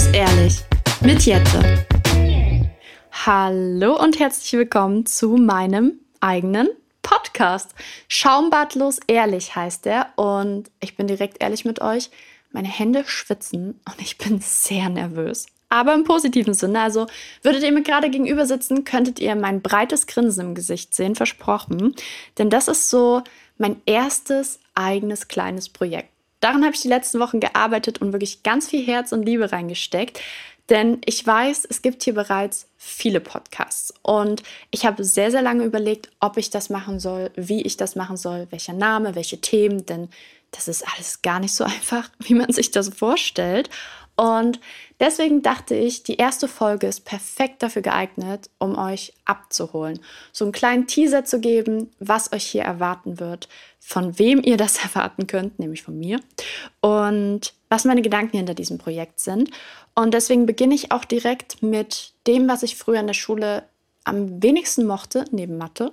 Schambartlos ehrlich mit Jette. Hallo und herzlich willkommen zu meinem eigenen Podcast. Schaumbartlos ehrlich heißt er und ich bin direkt ehrlich mit euch. Meine Hände schwitzen und ich bin sehr nervös. Aber im positiven Sinne. Also würdet ihr mir gerade gegenüber sitzen, könntet ihr mein breites Grinsen im Gesicht sehen, versprochen. Denn das ist so mein erstes eigenes kleines Projekt. Daran habe ich die letzten Wochen gearbeitet und wirklich ganz viel Herz und Liebe reingesteckt. Denn ich weiß, es gibt hier bereits viele Podcasts. Und ich habe sehr, sehr lange überlegt, ob ich das machen soll, wie ich das machen soll, welcher Name, welche Themen. Denn das ist alles gar nicht so einfach, wie man sich das vorstellt. Und deswegen dachte ich, die erste Folge ist perfekt dafür geeignet, um euch abzuholen. So einen kleinen Teaser zu geben, was euch hier erwarten wird, von wem ihr das erwarten könnt, nämlich von mir, und was meine Gedanken hinter diesem Projekt sind. Und deswegen beginne ich auch direkt mit dem, was ich früher in der Schule am wenigsten mochte, neben Mathe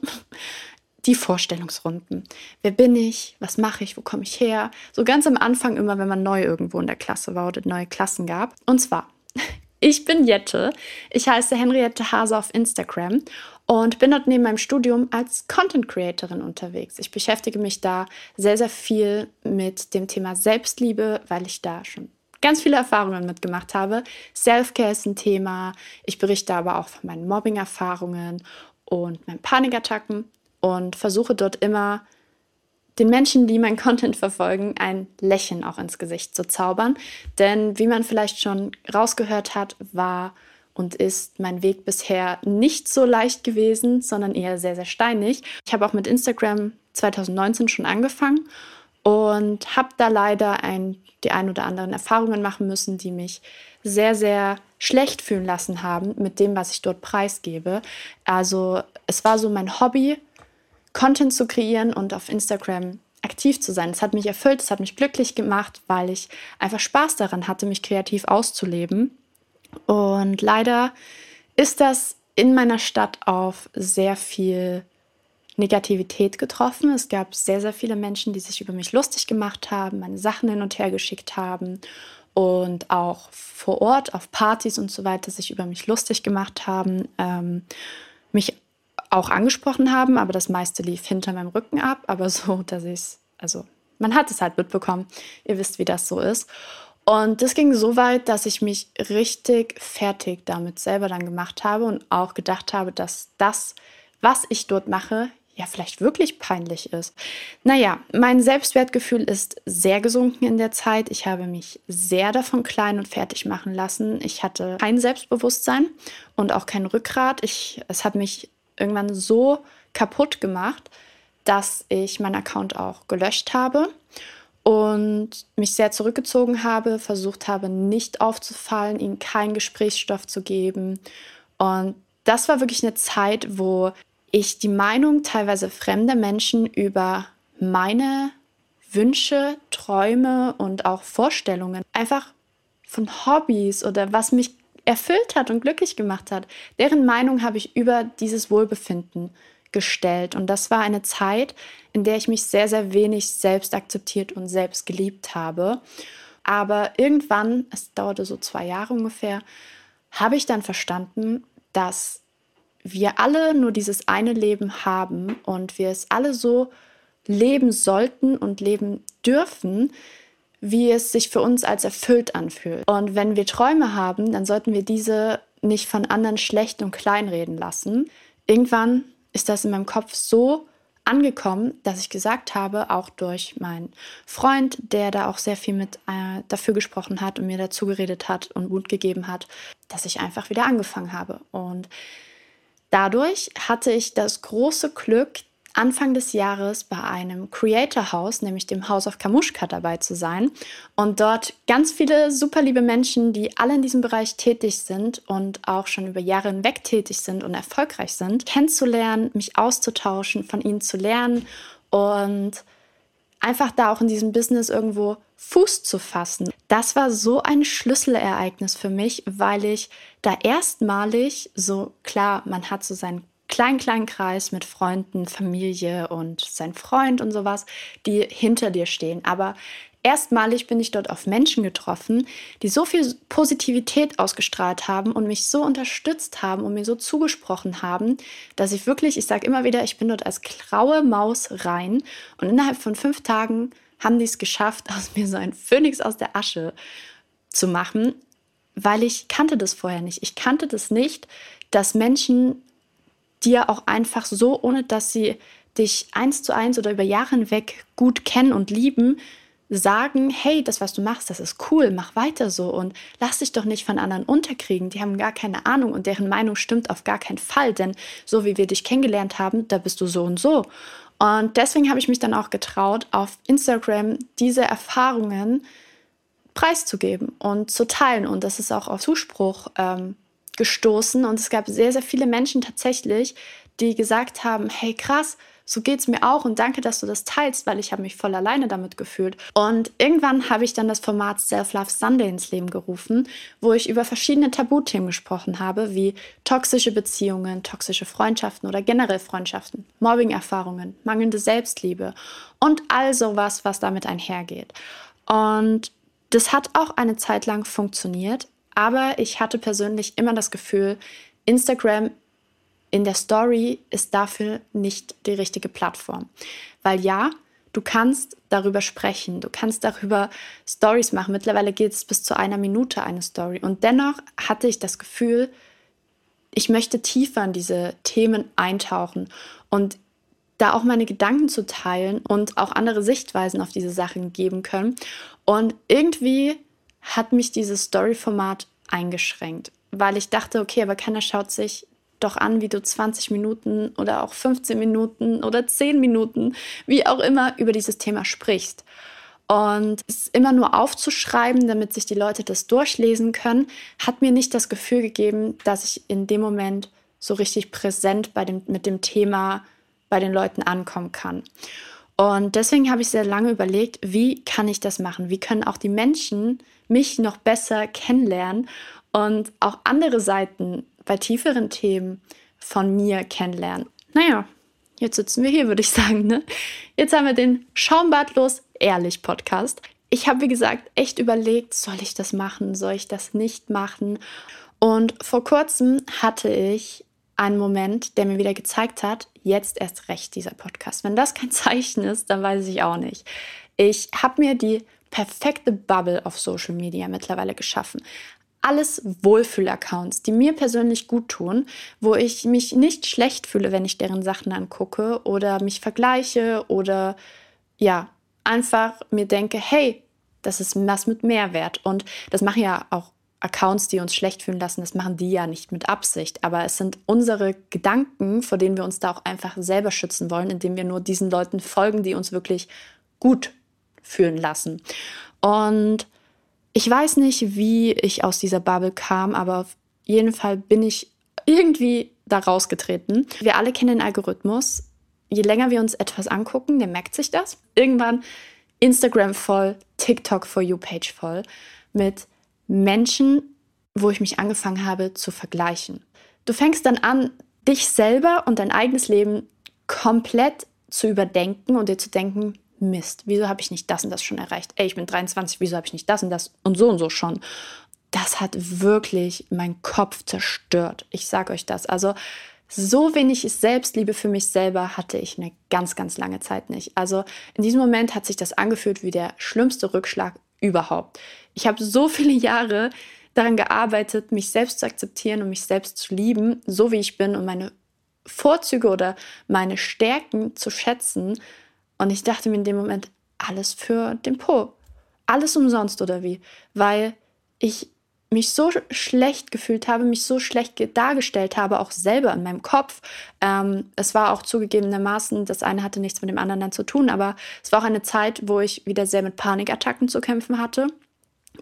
die Vorstellungsrunden. Wer bin ich? Was mache ich? Wo komme ich her? So ganz am Anfang immer, wenn man neu irgendwo in der Klasse war oder neue Klassen gab. Und zwar, ich bin Jette. Ich heiße Henriette Hase auf Instagram und bin dort neben meinem Studium als Content Creatorin unterwegs. Ich beschäftige mich da sehr, sehr viel mit dem Thema Selbstliebe, weil ich da schon ganz viele Erfahrungen mitgemacht habe. Self-Care ist ein Thema. Ich berichte aber auch von meinen Mobbing-Erfahrungen und meinen Panikattacken und versuche dort immer den Menschen, die mein Content verfolgen, ein Lächeln auch ins Gesicht zu zaubern. Denn wie man vielleicht schon rausgehört hat, war und ist mein Weg bisher nicht so leicht gewesen, sondern eher sehr, sehr steinig. Ich habe auch mit Instagram 2019 schon angefangen und habe da leider ein, die ein oder anderen Erfahrungen machen müssen, die mich sehr, sehr schlecht fühlen lassen haben mit dem, was ich dort preisgebe. Also es war so mein Hobby, Content zu kreieren und auf Instagram aktiv zu sein. Es hat mich erfüllt, es hat mich glücklich gemacht, weil ich einfach Spaß daran hatte, mich kreativ auszuleben. Und leider ist das in meiner Stadt auf sehr viel Negativität getroffen. Es gab sehr, sehr viele Menschen, die sich über mich lustig gemacht haben, meine Sachen hin und her geschickt haben und auch vor Ort auf Partys und so weiter sich über mich lustig gemacht haben, ähm, mich auch angesprochen haben, aber das meiste lief hinter meinem Rücken ab, aber so, dass ich es, also man hat es halt mitbekommen. Ihr wisst, wie das so ist. Und das ging so weit, dass ich mich richtig fertig damit selber dann gemacht habe und auch gedacht habe, dass das, was ich dort mache, ja vielleicht wirklich peinlich ist. Naja, mein Selbstwertgefühl ist sehr gesunken in der Zeit. Ich habe mich sehr davon klein und fertig machen lassen. Ich hatte kein Selbstbewusstsein und auch kein Rückgrat. Ich, es hat mich irgendwann so kaputt gemacht, dass ich meinen Account auch gelöscht habe und mich sehr zurückgezogen habe, versucht habe, nicht aufzufallen, ihnen keinen Gesprächsstoff zu geben. Und das war wirklich eine Zeit, wo ich die Meinung teilweise fremder Menschen über meine Wünsche, Träume und auch Vorstellungen einfach von Hobbys oder was mich erfüllt hat und glücklich gemacht hat, deren Meinung habe ich über dieses Wohlbefinden gestellt. Und das war eine Zeit, in der ich mich sehr, sehr wenig selbst akzeptiert und selbst geliebt habe. Aber irgendwann, es dauerte so zwei Jahre ungefähr, habe ich dann verstanden, dass wir alle nur dieses eine Leben haben und wir es alle so leben sollten und leben dürfen, wie es sich für uns als erfüllt anfühlt. Und wenn wir Träume haben, dann sollten wir diese nicht von anderen schlecht und klein reden lassen. Irgendwann ist das in meinem Kopf so angekommen, dass ich gesagt habe, auch durch meinen Freund, der da auch sehr viel mit äh, dafür gesprochen hat und mir dazu geredet hat und Mut gegeben hat, dass ich einfach wieder angefangen habe. Und dadurch hatte ich das große Glück, Anfang des Jahres bei einem Creator House, nämlich dem House of Kamushka, dabei zu sein und dort ganz viele super liebe Menschen, die alle in diesem Bereich tätig sind und auch schon über Jahre hinweg tätig sind und erfolgreich sind, kennenzulernen, mich auszutauschen, von ihnen zu lernen und einfach da auch in diesem Business irgendwo Fuß zu fassen. Das war so ein Schlüsselereignis für mich, weil ich da erstmalig so klar, man hat so seinen kleinen, kleinen Kreis mit Freunden, Familie und sein Freund und sowas, die hinter dir stehen. Aber erstmalig bin ich dort auf Menschen getroffen, die so viel Positivität ausgestrahlt haben und mich so unterstützt haben und mir so zugesprochen haben, dass ich wirklich, ich sage immer wieder, ich bin dort als graue Maus rein und innerhalb von fünf Tagen haben die es geschafft, aus mir so ein Phönix aus der Asche zu machen, weil ich kannte das vorher nicht. Ich kannte das nicht, dass Menschen dir auch einfach so, ohne dass sie dich eins zu eins oder über Jahre hinweg gut kennen und lieben, sagen, hey, das, was du machst, das ist cool, mach weiter so und lass dich doch nicht von anderen unterkriegen. Die haben gar keine Ahnung und deren Meinung stimmt auf gar keinen Fall, denn so wie wir dich kennengelernt haben, da bist du so und so. Und deswegen habe ich mich dann auch getraut, auf Instagram diese Erfahrungen preiszugeben und zu teilen. Und das ist auch auf Zuspruch ähm, gestoßen. Und es gab sehr, sehr viele Menschen tatsächlich, die gesagt haben, hey krass, so geht es mir auch und danke, dass du das teilst, weil ich habe mich voll alleine damit gefühlt. Und irgendwann habe ich dann das Format Self-Love Sunday ins Leben gerufen, wo ich über verschiedene Tabuthemen gesprochen habe, wie toxische Beziehungen, toxische Freundschaften oder generell Freundschaften, Mobbing-Erfahrungen, mangelnde Selbstliebe und all sowas, was damit einhergeht. Und das hat auch eine Zeit lang funktioniert, aber ich hatte persönlich immer das Gefühl, Instagram in der Story ist dafür nicht die richtige Plattform. Weil ja, du kannst darüber sprechen, du kannst darüber Stories machen. Mittlerweile geht es bis zu einer Minute eine Story. Und dennoch hatte ich das Gefühl, ich möchte tiefer in diese Themen eintauchen und da auch meine Gedanken zu teilen und auch andere Sichtweisen auf diese Sachen geben können. Und irgendwie hat mich dieses Story-Format eingeschränkt, weil ich dachte, okay, aber keiner schaut sich doch an, wie du 20 Minuten oder auch 15 Minuten oder 10 Minuten, wie auch immer, über dieses Thema sprichst. Und es immer nur aufzuschreiben, damit sich die Leute das durchlesen können, hat mir nicht das Gefühl gegeben, dass ich in dem Moment so richtig präsent bei dem, mit dem Thema bei den Leuten ankommen kann. Und deswegen habe ich sehr lange überlegt, wie kann ich das machen? Wie können auch die Menschen mich noch besser kennenlernen und auch andere Seiten bei tieferen Themen von mir kennenlernen. Naja, jetzt sitzen wir hier, würde ich sagen. Ne? Jetzt haben wir den Schaumbadlos Ehrlich Podcast. Ich habe, wie gesagt, echt überlegt, soll ich das machen, soll ich das nicht machen? Und vor kurzem hatte ich einen Moment, der mir wieder gezeigt hat, jetzt erst recht dieser Podcast. Wenn das kein Zeichen ist, dann weiß ich auch nicht. Ich habe mir die perfekte Bubble auf Social Media mittlerweile geschaffen alles Wohlfühl-Accounts, die mir persönlich gut tun, wo ich mich nicht schlecht fühle, wenn ich deren Sachen angucke oder mich vergleiche oder ja, einfach mir denke, hey, das ist was mit Mehrwert. Und das machen ja auch Accounts, die uns schlecht fühlen lassen, das machen die ja nicht mit Absicht. Aber es sind unsere Gedanken, vor denen wir uns da auch einfach selber schützen wollen, indem wir nur diesen Leuten folgen, die uns wirklich gut fühlen lassen. Und ich weiß nicht, wie ich aus dieser Bubble kam, aber auf jeden Fall bin ich irgendwie da rausgetreten. Wir alle kennen den Algorithmus. Je länger wir uns etwas angucken, der merkt sich das. Irgendwann Instagram voll, TikTok for You Page voll mit Menschen, wo ich mich angefangen habe zu vergleichen. Du fängst dann an, dich selber und dein eigenes Leben komplett zu überdenken und dir zu denken, Mist, wieso habe ich nicht das und das schon erreicht? Ey, ich bin 23, wieso habe ich nicht das und das und so und so schon? Das hat wirklich meinen Kopf zerstört. Ich sage euch das. Also so wenig Selbstliebe für mich selber hatte ich eine ganz, ganz lange Zeit nicht. Also in diesem Moment hat sich das angefühlt wie der schlimmste Rückschlag überhaupt. Ich habe so viele Jahre daran gearbeitet, mich selbst zu akzeptieren und mich selbst zu lieben, so wie ich bin und meine Vorzüge oder meine Stärken zu schätzen und ich dachte mir in dem Moment, alles für den Po. Alles umsonst oder wie? Weil ich mich so schlecht gefühlt habe, mich so schlecht dargestellt habe, auch selber in meinem Kopf. Ähm, es war auch zugegebenermaßen, das eine hatte nichts mit dem anderen dann zu tun, aber es war auch eine Zeit, wo ich wieder sehr mit Panikattacken zu kämpfen hatte.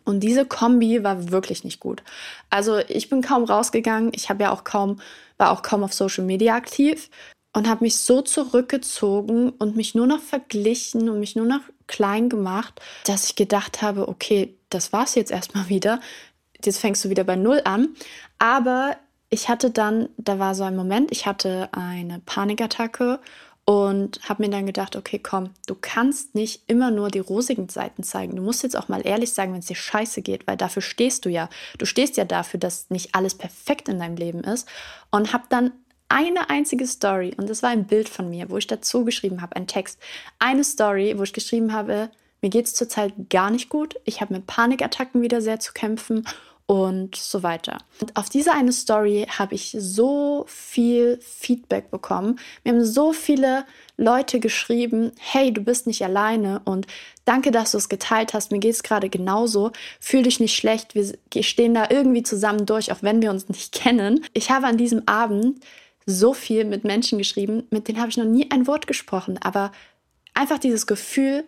Und diese Kombi war wirklich nicht gut. Also ich bin kaum rausgegangen, ich habe ja auch kaum, war auch kaum auf Social Media aktiv und habe mich so zurückgezogen und mich nur noch verglichen und mich nur noch klein gemacht, dass ich gedacht habe, okay, das war's jetzt erstmal wieder. Jetzt fängst du wieder bei Null an. Aber ich hatte dann, da war so ein Moment, ich hatte eine Panikattacke und habe mir dann gedacht, okay, komm, du kannst nicht immer nur die rosigen Seiten zeigen. Du musst jetzt auch mal ehrlich sagen, wenn es dir scheiße geht, weil dafür stehst du ja. Du stehst ja dafür, dass nicht alles perfekt in deinem Leben ist. Und habe dann eine einzige Story, und das war ein Bild von mir, wo ich dazu geschrieben habe, ein Text. Eine Story, wo ich geschrieben habe, mir geht es zurzeit gar nicht gut. Ich habe mit Panikattacken wieder sehr zu kämpfen und so weiter. Und auf diese eine Story habe ich so viel Feedback bekommen. Mir haben so viele Leute geschrieben, hey, du bist nicht alleine und danke, dass du es geteilt hast. Mir geht es gerade genauso. Fühl dich nicht schlecht. Wir stehen da irgendwie zusammen durch, auch wenn wir uns nicht kennen. Ich habe an diesem Abend so viel mit Menschen geschrieben, mit denen habe ich noch nie ein Wort gesprochen, aber einfach dieses Gefühl,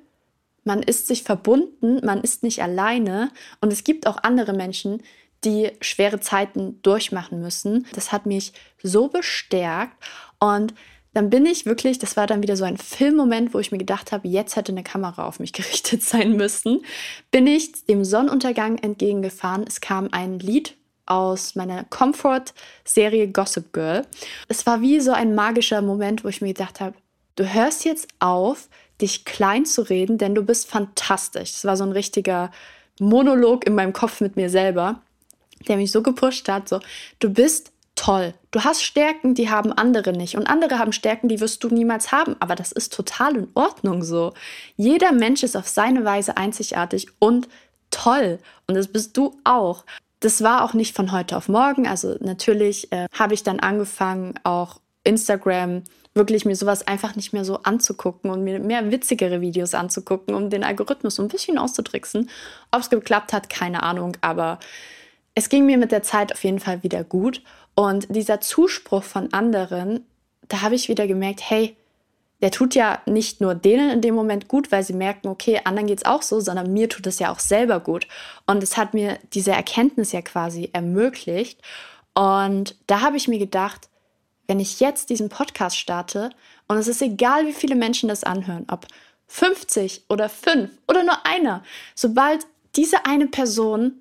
man ist sich verbunden, man ist nicht alleine und es gibt auch andere Menschen, die schwere Zeiten durchmachen müssen. Das hat mich so bestärkt und dann bin ich wirklich, das war dann wieder so ein Filmmoment, wo ich mir gedacht habe, jetzt hätte eine Kamera auf mich gerichtet sein müssen, bin ich dem Sonnenuntergang entgegengefahren. Es kam ein Lied aus meiner Comfort-Serie Gossip Girl. Es war wie so ein magischer Moment, wo ich mir gedacht habe, du hörst jetzt auf, dich klein zu reden, denn du bist fantastisch. Es war so ein richtiger Monolog in meinem Kopf mit mir selber, der mich so gepusht hat, so, du bist toll. Du hast Stärken, die haben andere nicht. Und andere haben Stärken, die wirst du niemals haben. Aber das ist total in Ordnung so. Jeder Mensch ist auf seine Weise einzigartig und toll. Und das bist du auch. Das war auch nicht von heute auf morgen. Also natürlich äh, habe ich dann angefangen, auch Instagram wirklich mir sowas einfach nicht mehr so anzugucken und mir mehr witzigere Videos anzugucken, um den Algorithmus so ein bisschen auszutricksen. Ob es geklappt hat, keine Ahnung, aber es ging mir mit der Zeit auf jeden Fall wieder gut. Und dieser Zuspruch von anderen, da habe ich wieder gemerkt, hey, der tut ja nicht nur denen in dem Moment gut, weil sie merken, okay, anderen geht es auch so, sondern mir tut es ja auch selber gut. Und es hat mir diese Erkenntnis ja quasi ermöglicht. Und da habe ich mir gedacht, wenn ich jetzt diesen Podcast starte und es ist egal, wie viele Menschen das anhören, ob 50 oder 5 oder nur einer, sobald diese eine Person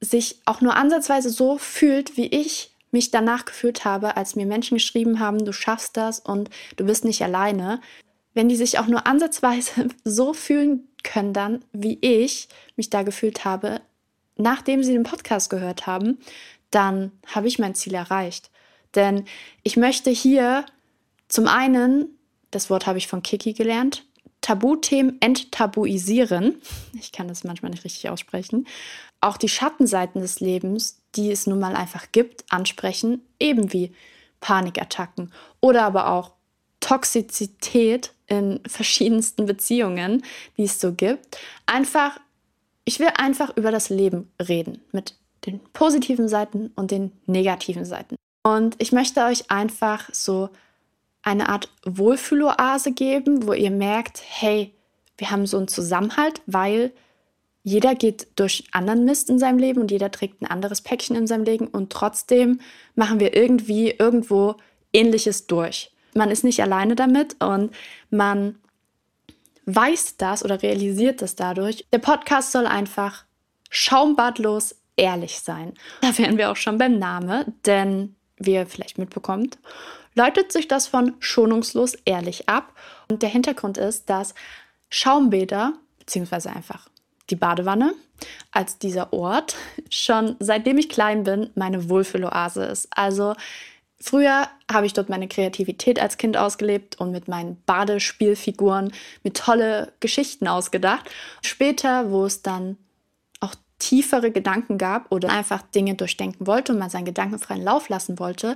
sich auch nur ansatzweise so fühlt, wie ich mich danach gefühlt habe, als mir Menschen geschrieben haben, du schaffst das und du bist nicht alleine, wenn die sich auch nur ansatzweise so fühlen können dann, wie ich mich da gefühlt habe, nachdem sie den Podcast gehört haben, dann habe ich mein Ziel erreicht. Denn ich möchte hier zum einen, das Wort habe ich von Kiki gelernt, Tabuthemen enttabuisieren. Ich kann das manchmal nicht richtig aussprechen. Auch die Schattenseiten des Lebens, die es nun mal einfach gibt, ansprechen, eben wie Panikattacken oder aber auch Toxizität in verschiedensten Beziehungen, die es so gibt. Einfach, ich will einfach über das Leben reden mit den positiven Seiten und den negativen Seiten. Und ich möchte euch einfach so eine Art Wohlfühloase geben, wo ihr merkt, hey, wir haben so einen Zusammenhalt, weil jeder geht durch anderen Mist in seinem Leben und jeder trägt ein anderes Päckchen in seinem Leben und trotzdem machen wir irgendwie irgendwo ähnliches durch. Man ist nicht alleine damit und man weiß das oder realisiert das dadurch. Der Podcast soll einfach schaumbadlos ehrlich sein. Da wären wir auch schon beim Namen, denn wie ihr vielleicht mitbekommt, leitet sich das von schonungslos ehrlich ab. Und der Hintergrund ist, dass Schaumbäder, beziehungsweise einfach die Badewanne, als dieser Ort schon seitdem ich klein bin meine Wohlfühloase ist. Also früher habe ich dort meine Kreativität als Kind ausgelebt und mit meinen Badespielfiguren mir tolle Geschichten ausgedacht. Später, wo es dann tiefere Gedanken gab oder einfach Dinge durchdenken wollte und man seinen Gedanken freien Lauf lassen wollte,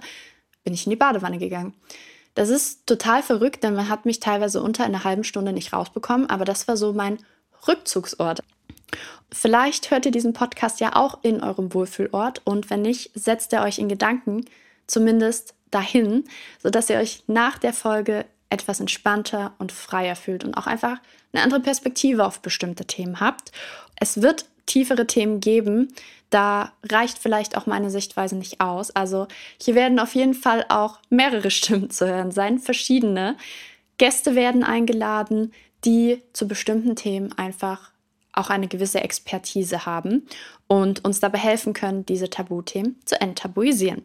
bin ich in die Badewanne gegangen. Das ist total verrückt, denn man hat mich teilweise unter einer halben Stunde nicht rausbekommen, aber das war so mein Rückzugsort. Vielleicht hört ihr diesen Podcast ja auch in eurem Wohlfühlort und wenn nicht, setzt er euch in Gedanken zumindest dahin, sodass ihr euch nach der Folge etwas entspannter und freier fühlt und auch einfach eine andere Perspektive auf bestimmte Themen habt. Es wird tiefere Themen geben, da reicht vielleicht auch meine Sichtweise nicht aus. Also hier werden auf jeden Fall auch mehrere Stimmen zu hören sein, verschiedene. Gäste werden eingeladen, die zu bestimmten Themen einfach auch eine gewisse Expertise haben und uns dabei helfen können, diese Tabuthemen zu enttabuisieren.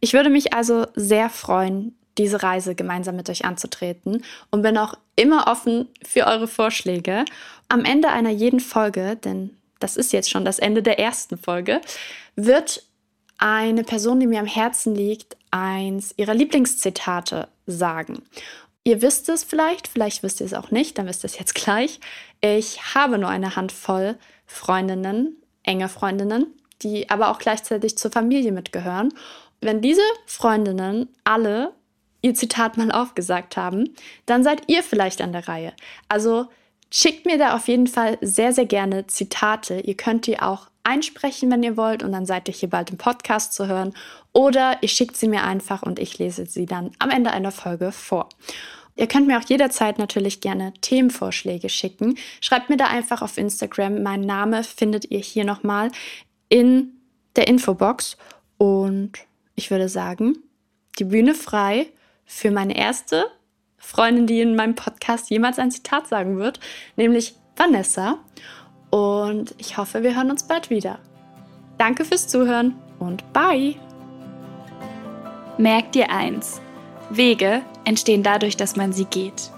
Ich würde mich also sehr freuen, diese Reise gemeinsam mit euch anzutreten und bin auch immer offen für eure Vorschläge. Am Ende einer jeden Folge, denn das ist jetzt schon das Ende der ersten Folge, wird eine Person, die mir am Herzen liegt, eins ihrer Lieblingszitate sagen. Ihr wisst es vielleicht, vielleicht wisst ihr es auch nicht, dann wisst ihr es jetzt gleich. Ich habe nur eine Handvoll Freundinnen, enge Freundinnen, die aber auch gleichzeitig zur Familie mitgehören. Wenn diese Freundinnen alle ihr Zitat mal aufgesagt haben, dann seid ihr vielleicht an der Reihe. Also schickt mir da auf jeden Fall sehr, sehr gerne Zitate. Ihr könnt die auch einsprechen, wenn ihr wollt, und dann seid ihr hier bald im Podcast zu hören. Oder ihr schickt sie mir einfach und ich lese sie dann am Ende einer Folge vor. Ihr könnt mir auch jederzeit natürlich gerne Themenvorschläge schicken. Schreibt mir da einfach auf Instagram. Mein Name findet ihr hier nochmal in der Infobox. Und ich würde sagen, die Bühne frei für meine erste Freundin, die in meinem Podcast jemals ein Zitat sagen wird, nämlich Vanessa. Und ich hoffe, wir hören uns bald wieder. Danke fürs Zuhören und bye! Merkt dir eins: Wege entstehen dadurch, dass man sie geht.